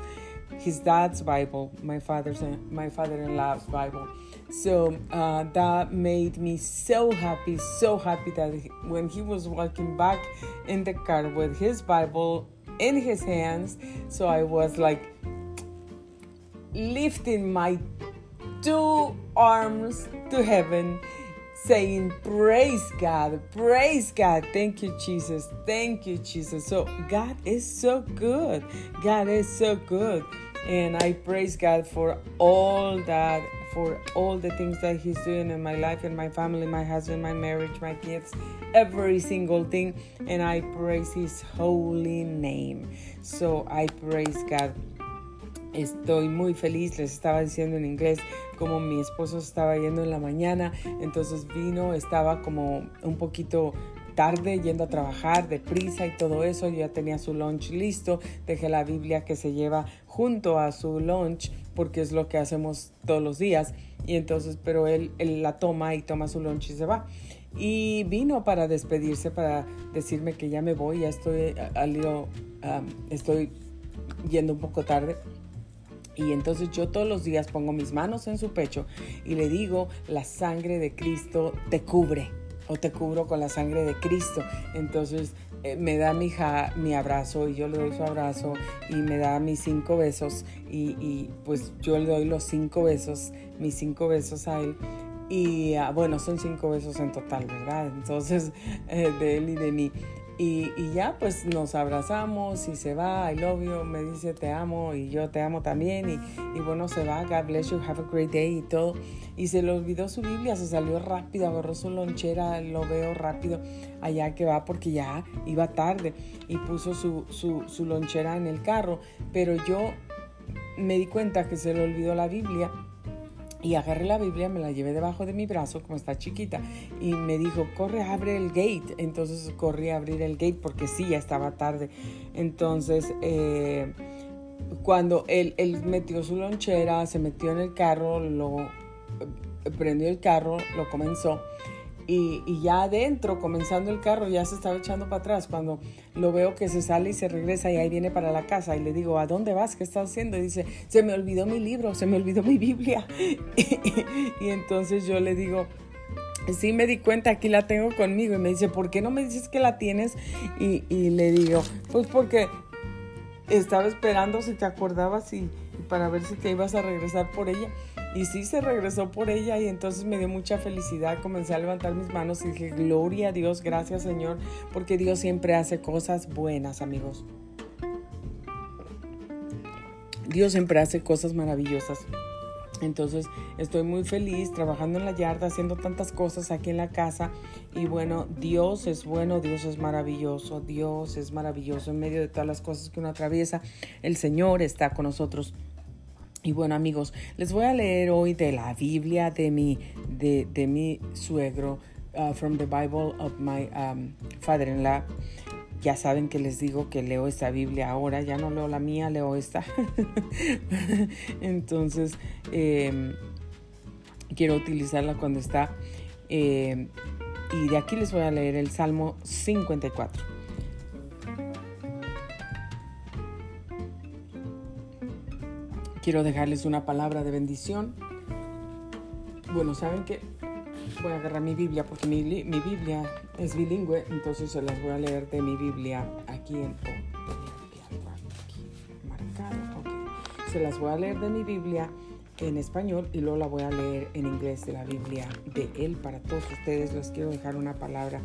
his dad's Bible, my father's my father-in-law's Bible. So uh, that made me so happy, so happy that he, when he was walking back in the car with his Bible in his hands, so I was like lifting my two arms to heaven saying, Praise God, praise God. Thank you, Jesus. Thank you, Jesus. So, God is so good. God is so good. And I praise God for all that, for all the things that He's doing in my life and my family, my husband, my marriage, my kids, every single thing. And I praise His holy name. So I praise God. Estoy muy feliz, les estaba diciendo en inglés, como mi esposo estaba yendo en la mañana, entonces vino, estaba como un poquito tarde yendo a trabajar, deprisa y todo eso. Yo ya tenía su lunch listo. Dejé la Biblia que se lleva junto a su lunch porque es lo que hacemos todos los días. Y entonces, pero él, la toma y toma su lunch y se va. Y vino para despedirse, para decirme que ya me voy, ya estoy, estoy yendo un poco tarde. Y entonces yo todos los días pongo mis manos en su pecho y le digo, la sangre de Cristo te cubre o te cubro con la sangre de Cristo. Entonces eh, me da mi, mi abrazo y yo le doy su abrazo y me da mis cinco besos y, pues yo le doy los cinco besos, mis cinco besos a él. Y ah, bueno, son cinco besos en total, ¿verdad? Entonces, eh, de él y de mí. Y, ya pues nos abrazamos y se va, I love you, me dice te amo y yo te amo también y, bueno se va, God bless you, have a great day y todo. Y se le olvidó su Biblia, se salió rápido, agarró su lonchera, lo veo rápido allá que va porque ya iba tarde y puso su, su, su lonchera en el carro. Pero yo me di cuenta que se le olvidó la Biblia y agarré la Biblia, me la llevé debajo de mi brazo, como está chiquita, y me dijo, corre, abre el gate. Entonces corrí a abrir el gate porque sí, ya estaba tarde. Entonces, eh, cuando él, él metió su lonchera, se metió en el carro, lo eh, prendió el carro, lo comenzó y, ya adentro, comenzando el carro, ya se estaba echando para atrás. Cuando lo veo que se sale y se regresa y ahí viene para la casa y le digo, ¿a dónde vas? ¿Qué estás haciendo? Y dice, se me olvidó mi libro, se me olvidó mi Biblia. y entonces yo le digo, sí me di cuenta, aquí la tengo conmigo. Y me dice, ¿por qué no me dices que la tienes? Y, y le digo, pues porque estaba esperando si te acordabas y para ver si te ibas a regresar por ella. Y sí se regresó por ella y entonces me dio mucha felicidad. Comencé a levantar mis manos y dije, gloria a Dios, gracias Señor, porque Dios siempre hace cosas buenas, amigos. Dios siempre hace cosas maravillosas. Entonces estoy muy feliz trabajando en la yarda, haciendo tantas cosas aquí en la casa. Y bueno, Dios es bueno, Dios es maravilloso, Dios es maravilloso en medio de todas las cosas que uno atraviesa. El Señor está con nosotros. Y bueno amigos, les voy a leer hoy de la Biblia de mi, de, de mi suegro, uh, from the Bible of my um, father-in-law. Ya saben que les digo que leo esta Biblia ahora, ya no leo la mía, leo esta. Entonces, em, quiero utilizarla cuando está. Em, y de aquí les voy a leer el Salmo 54. Quiero dejarles una palabra de bendición. Bueno, ¿saben qué? Voy a agarrar mi Biblia porque mi, mi Biblia es bilingüe, entonces se las voy a leer de mi Biblia aquí en... Oh, aquí, marcado, Se las voy a leer de mi Biblia en español y luego la voy a leer en inglés de la Biblia de él para todos ustedes. Les quiero dejar una palabra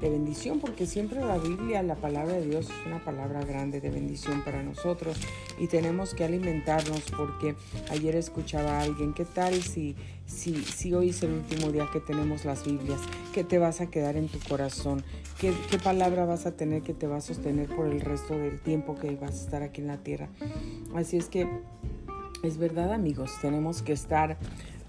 de bendición, porque siempre la Biblia, la palabra de Dios es una palabra grande de bendición para nosotros y tenemos que alimentarnos porque ayer escuchaba a alguien, ¿qué tal si, si, si hoy es el último día que tenemos las Biblias? ¿Qué te vas a quedar en tu corazón? ¿Qué, ¿Qué palabra vas a tener que te va a sostener por el resto del tiempo que vas a estar aquí en la tierra? Así es que es verdad amigos, tenemos que estar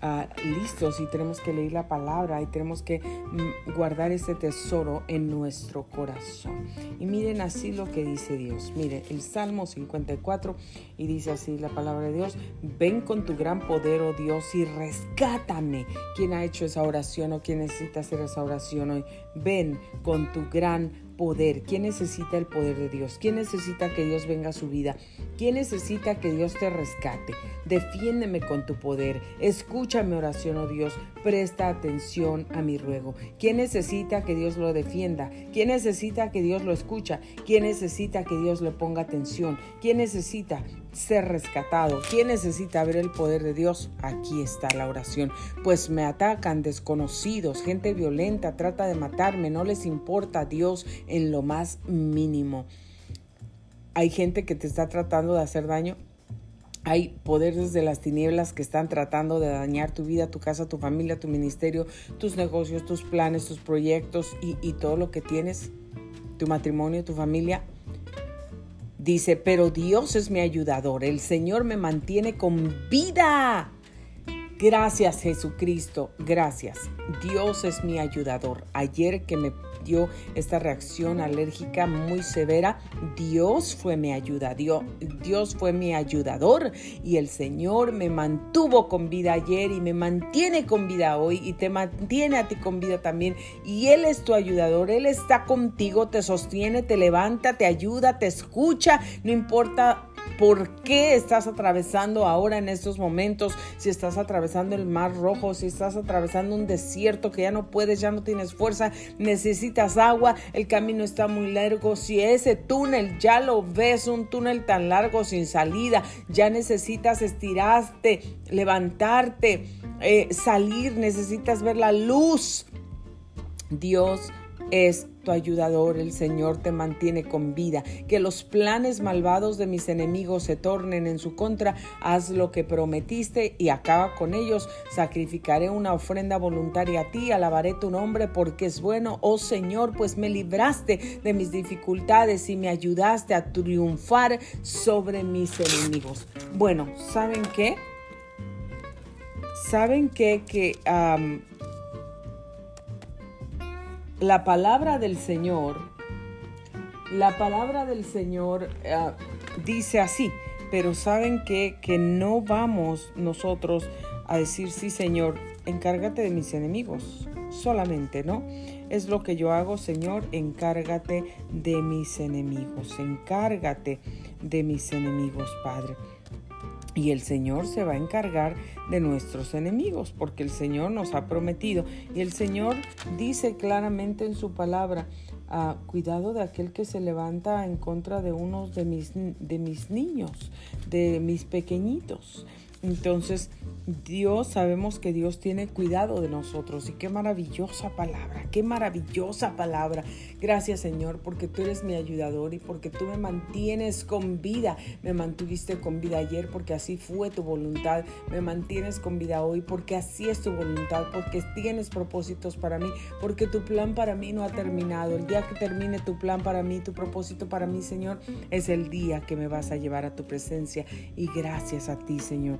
Ah, listos y tenemos que leer la palabra y tenemos que mm, guardar ese tesoro en nuestro corazón. Y miren así lo que dice Dios. Mire, el Salmo 54 y dice así la palabra de Dios, ven con tu gran poder, oh Dios, y rescátame. ¿Quién ha hecho esa oración o quién necesita hacer esa oración hoy? Ven con tu gran poder? ¿Quién necesita el poder de Dios? ¿Quién necesita que Dios venga a su vida? ¿Quién necesita que Dios te rescate? Defiéndeme con tu poder. Escucha mi oración, oh Dios. Presta atención a mi ruego. ¿Quién necesita que Dios lo defienda? ¿Quién necesita que Dios lo escucha? ¿Quién necesita que Dios le ponga atención? ¿Quién necesita ser rescatado. ¿Quién necesita ver el poder de Dios? Aquí está la oración. Pues me atacan desconocidos, gente violenta, trata de matarme, no les importa a Dios en lo más mínimo. Hay gente que te está tratando de hacer daño. Hay poderes de las tinieblas que están tratando de dañar tu vida, tu casa, tu familia, tu ministerio, tus negocios, tus planes, tus proyectos y, y todo lo que tienes, tu matrimonio, tu familia. Dice, pero Dios es mi ayudador, el Señor me mantiene con vida. Gracias Jesucristo, gracias. Dios es mi ayudador. Ayer que me dio esta reacción alérgica muy severa, Dios fue mi ayuda, Dios, Dios fue mi ayudador y el Señor me mantuvo con vida ayer y me mantiene con vida hoy y te mantiene a ti con vida también. Y Él es tu ayudador, Él está contigo, te sostiene, te levanta, te ayuda, te escucha, no importa por qué estás atravesando ahora en estos momentos, si estás atravesando el mar rojo, si estás atravesando un desierto que ya no puedes, ya no tienes fuerza, necesitas agua, el camino está muy largo, si ese túnel ya lo ves, un túnel tan largo sin salida, ya necesitas estirarte, levantarte, eh, salir, necesitas ver la luz. Dios es tu ayudador, el Señor te mantiene con vida. Que los planes malvados de mis enemigos se tornen en su contra. Haz lo que prometiste y acaba con ellos. Sacrificaré una ofrenda voluntaria a ti, alabaré tu nombre porque es bueno, oh Señor, pues me libraste de mis dificultades y me ayudaste a triunfar sobre mis enemigos. Bueno, ¿saben qué? ¿Saben qué? Que la palabra del Señor, la palabra del Señor eh, dice así, pero saben que, que no vamos nosotros a decir, sí Señor, encárgate de mis enemigos, solamente, ¿no? Es lo que yo hago, Señor, encárgate de mis enemigos, encárgate de mis enemigos, Padre. Y el Señor se va a encargar de nuestros enemigos, porque el Señor nos ha prometido. Y el Señor dice claramente en su palabra, ah, cuidado de aquel que se levanta en contra de unos de mis, de mis niños, de mis pequeñitos. Entonces, Dios, sabemos que Dios tiene cuidado de nosotros y qué maravillosa palabra, qué maravillosa palabra. Gracias Señor porque tú eres mi ayudador y porque tú me mantienes con vida. Me mantuviste con vida ayer porque así fue tu voluntad. Me mantienes con vida hoy porque así es tu voluntad, porque tienes propósitos para mí, porque tu plan para mí no ha terminado. El día que termine tu plan para mí, tu propósito para mí, Señor, es el día que me vas a llevar a tu presencia. Y gracias a ti, Señor.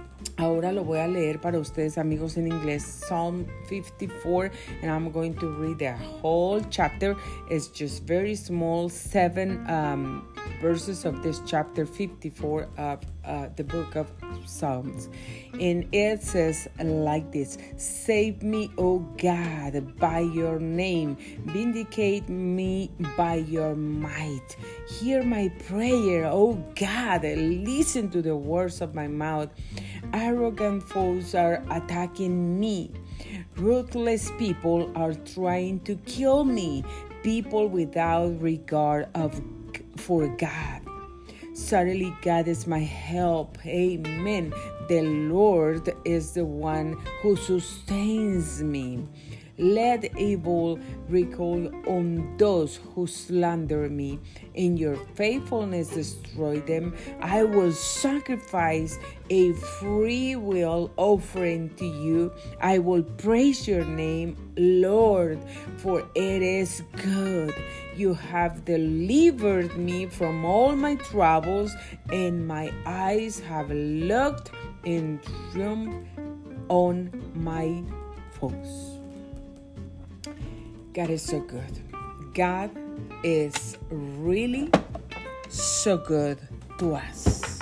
Ahora lo voy a leer para ustedes amigos en inglés, Psalm 54, and I'm going to read the whole chapter. It's just very small, seven um, verses of this chapter 54 of uh, the book of Psalms. And it says like this Save me, O God, by your name, vindicate me by your might. Hear my prayer, O God, listen to the words of my mouth. Arrogant foes are attacking me. Ruthless people are trying to kill me. People without regard of for God. Certainly, God is my help. Amen. The Lord is the one who sustains me. Let evil recall on those who slander me. In your faithfulness, destroy them. I will sacrifice a free will offering to you. I will praise your name, Lord, for it is good. You have delivered me from all my troubles, and my eyes have looked in triumph on my foes. God is so good. God is really so good to us.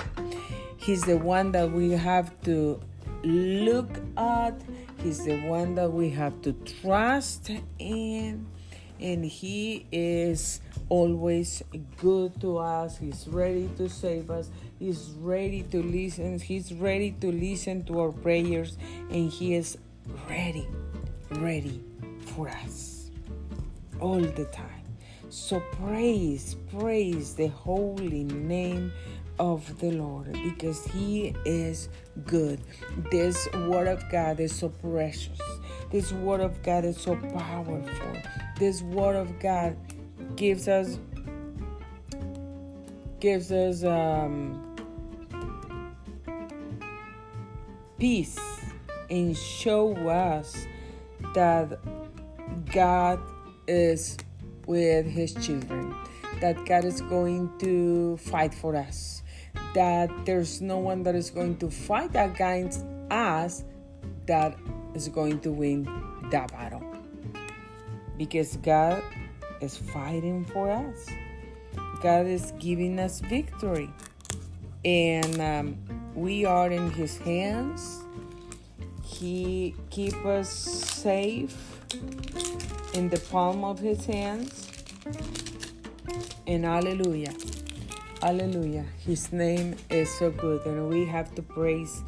He's the one that we have to look at, He's the one that we have to trust in, and He is always good to us. He's ready to save us. He's ready to listen. He's ready to listen to our prayers, and He is ready, ready for us all the time. So praise, praise the holy name of the Lord because He is good. This Word of God is so precious. This Word of God is so powerful. This Word of God gives us gives us um, peace and show us that God is with his children, that God is going to fight for us, that there's no one that is going to fight against us that is going to win that battle. Because God is fighting for us. God is giving us victory. And um, we are in His hands. He keep us safe in the palm of his hands. And hallelujah. Hallelujah. His name is so good, and we have to praise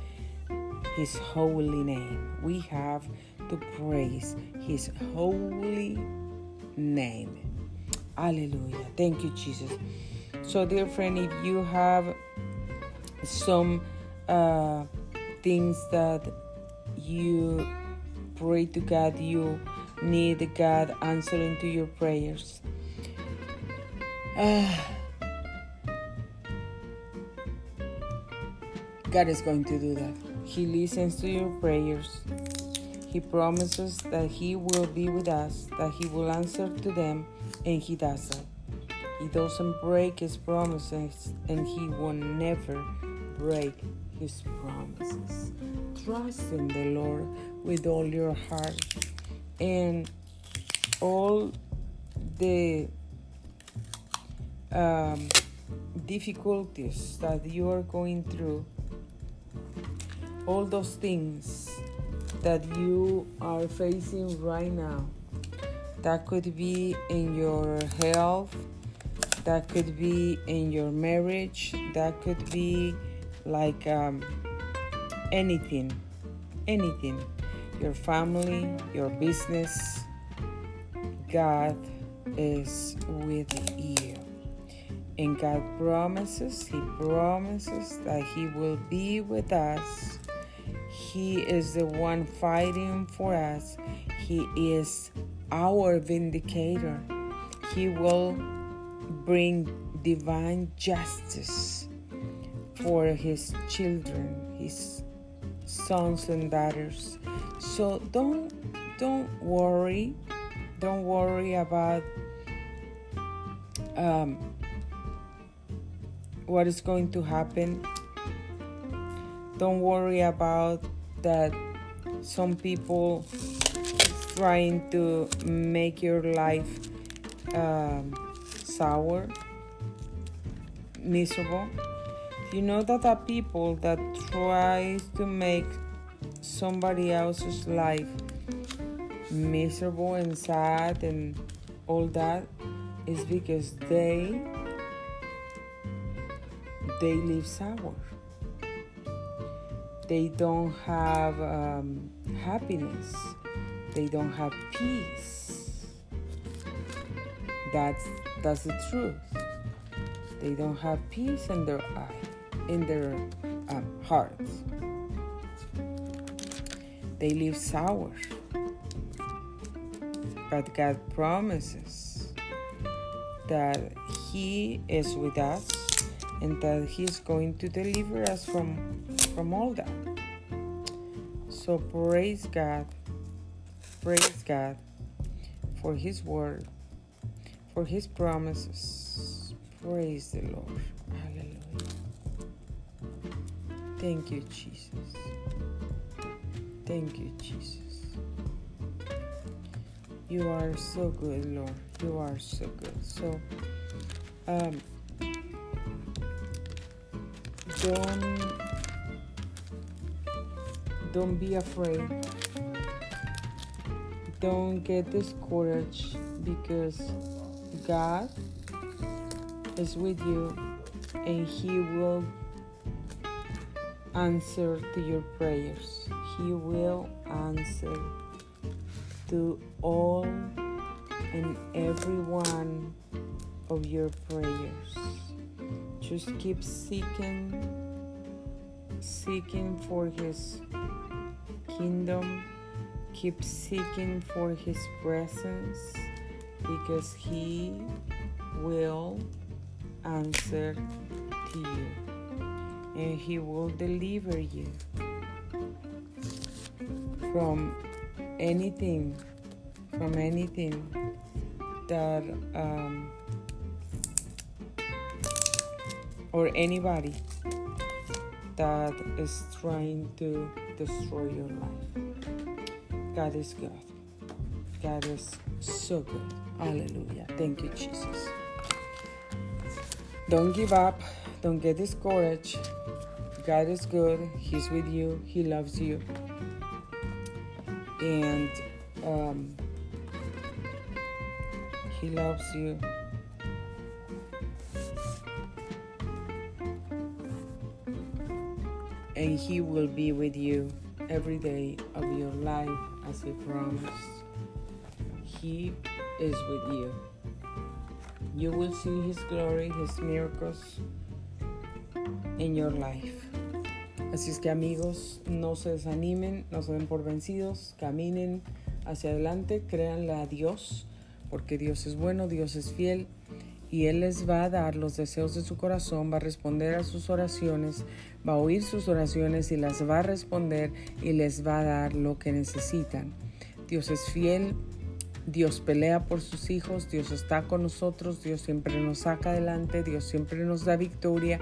his holy name. We have to praise his holy name. Hallelujah. Thank you, Jesus. So, dear friend, if you have some uh, things that you pray to God, you need God answering to your prayers. Uh, God is going to do that. He listens to your prayers. He promises that He will be with us, that He will answer to them, and He does that. He doesn't break His promises, and He will never break His promises. Trust in the Lord with all your heart and all the um, difficulties that you are going through, all those things that you are facing right now, that could be in your health, that could be in your marriage, that could be like um, anything, anything your family, your business. God is with you. And God promises, He promises that He will be with us. He is the one fighting for us. He is our vindicator. He will bring divine justice for His children, His sons and daughters. So don't don't worry. Don't worry about um, what is going to happen. Don't worry about that some people trying to make your life um, sour, miserable. You know that the people that tries to make somebody else's life miserable and sad and all that is because they they live sour. They don't have um, happiness. They don't have peace. That's that's the truth. They don't have peace in their eye in their um, hearts they live sour. But God promises that He is with us and that He's going to deliver us from, from all that. So praise God, praise God for His word, for His promises. Praise the Lord. Hallelujah. Thank you, Jesus. Thank you, Jesus. You are so good, Lord. You are so good. So, um, don't don't be afraid. Don't get discouraged because God is with you and He will answer to your prayers. He will answer to all and every one of your prayers. Just keep seeking, seeking for His kingdom. Keep seeking for His presence because He will answer to you and He will deliver you from anything, from anything that, um, or anybody that is trying to destroy your life. God is good. God is so good. Hallelujah. Thank you, Jesus. Don't give up. Don't get discouraged. God is good. He's with you. He loves you. And um, He loves you. And He will be with you every day of your life as He promised. He is with you. You will see His glory, His miracles in your life. Así es que amigos, no se desanimen, no se den por vencidos, caminen hacia adelante, créanle a Dios, porque Dios es bueno, Dios es fiel y Él les va a dar los deseos de su corazón, va a responder a sus oraciones, va a oír sus oraciones y las va a responder y les va a dar lo que necesitan. Dios es fiel, Dios pelea por sus hijos, Dios está con nosotros, Dios siempre nos saca adelante, Dios siempre nos da victoria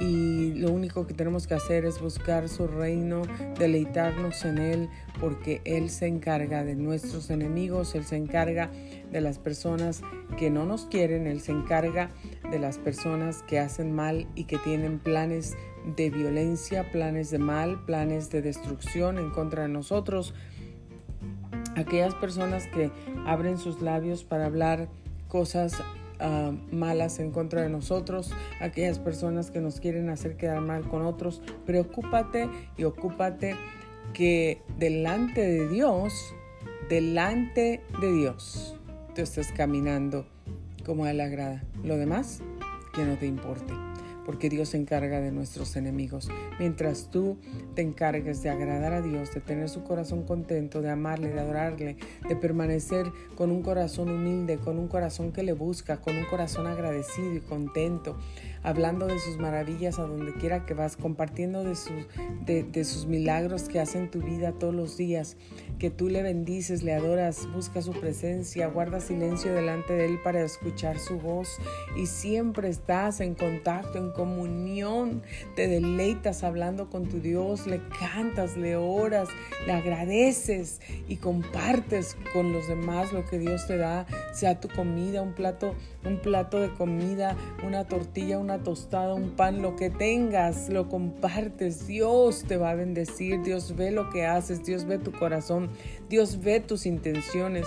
y lo único que tenemos que hacer es buscar su reino, deleitarnos en Él, porque Él se encarga de nuestros enemigos, Él se encarga de las personas que no nos quieren, Él se encarga de las personas que hacen mal y que tienen planes de violencia, planes de mal, planes de destrucción en contra de nosotros. Aquellas personas que abren sus labios para hablar cosas Ah, malas en contra de nosotros, aquellas personas que nos quieren hacer quedar mal con otros. Preocúpate y ocúpate que delante de Dios, delante de Dios, tú estés caminando como a él agrada. Lo demás, que no te importe porque Dios se encarga de nuestros enemigos. Mientras tú te encargues de agradar a Dios, de tener su corazón contento, de amarle, de adorarle, de permanecer con un corazón humilde, con un corazón que le busca, con un corazón agradecido y contento, hablando de sus maravillas a donde quiera que vas, compartiendo de sus, de, sus milagros que hace en tu vida todos los días, que tú le bendices, le adoras, busca su presencia, guarda silencio delante de Él para escuchar su voz y siempre estás en contacto, en comunión, te deleitas hablando con tu Dios, le cantas, le oras, le agradeces y compartes con los demás lo que Dios te da, sea tu comida, un plato, un plato de comida, una tortilla, una tostada, un pan, lo que tengas, lo compartes. Dios te va a bendecir, Dios ve lo que haces, Dios ve tu corazón, Dios ve tus intenciones.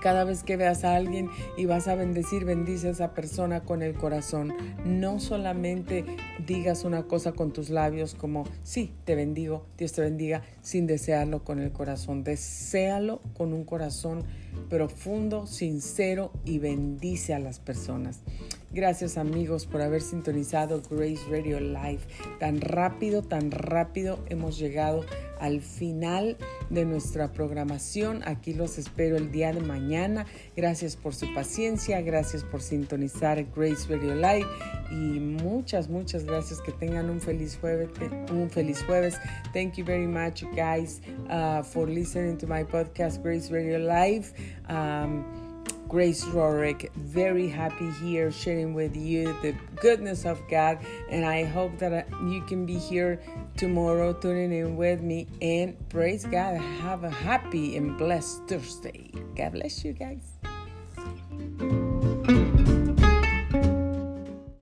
Cada vez que veas a alguien y vas a bendecir, bendice a esa persona con el corazón. No solamente digas una cosa con tus labios como, sí, te bendigo, Dios te bendiga, sin desearlo con el corazón. Desealo con un corazón profundo, sincero y bendice a las personas. Gracias amigos por haber sintonizado Grace Radio Live. Tan rápido, tan rápido hemos llegado al final de nuestra programación. Aquí los espero el día de mañana. Gracias por su paciencia, gracias por sintonizar Grace Radio Live y muchas, muchas gracias. Que tengan un feliz jueves. Un feliz jueves. Thank you very much, guys, uh, for listening to my podcast Grace Radio Live. Um, Grace Rorick. Very happy here sharing with you the goodness of God. And I hope that uh, you can be here tomorrow tuning in with me. And praise God. Have a happy and blessed Thursday. God bless you guys.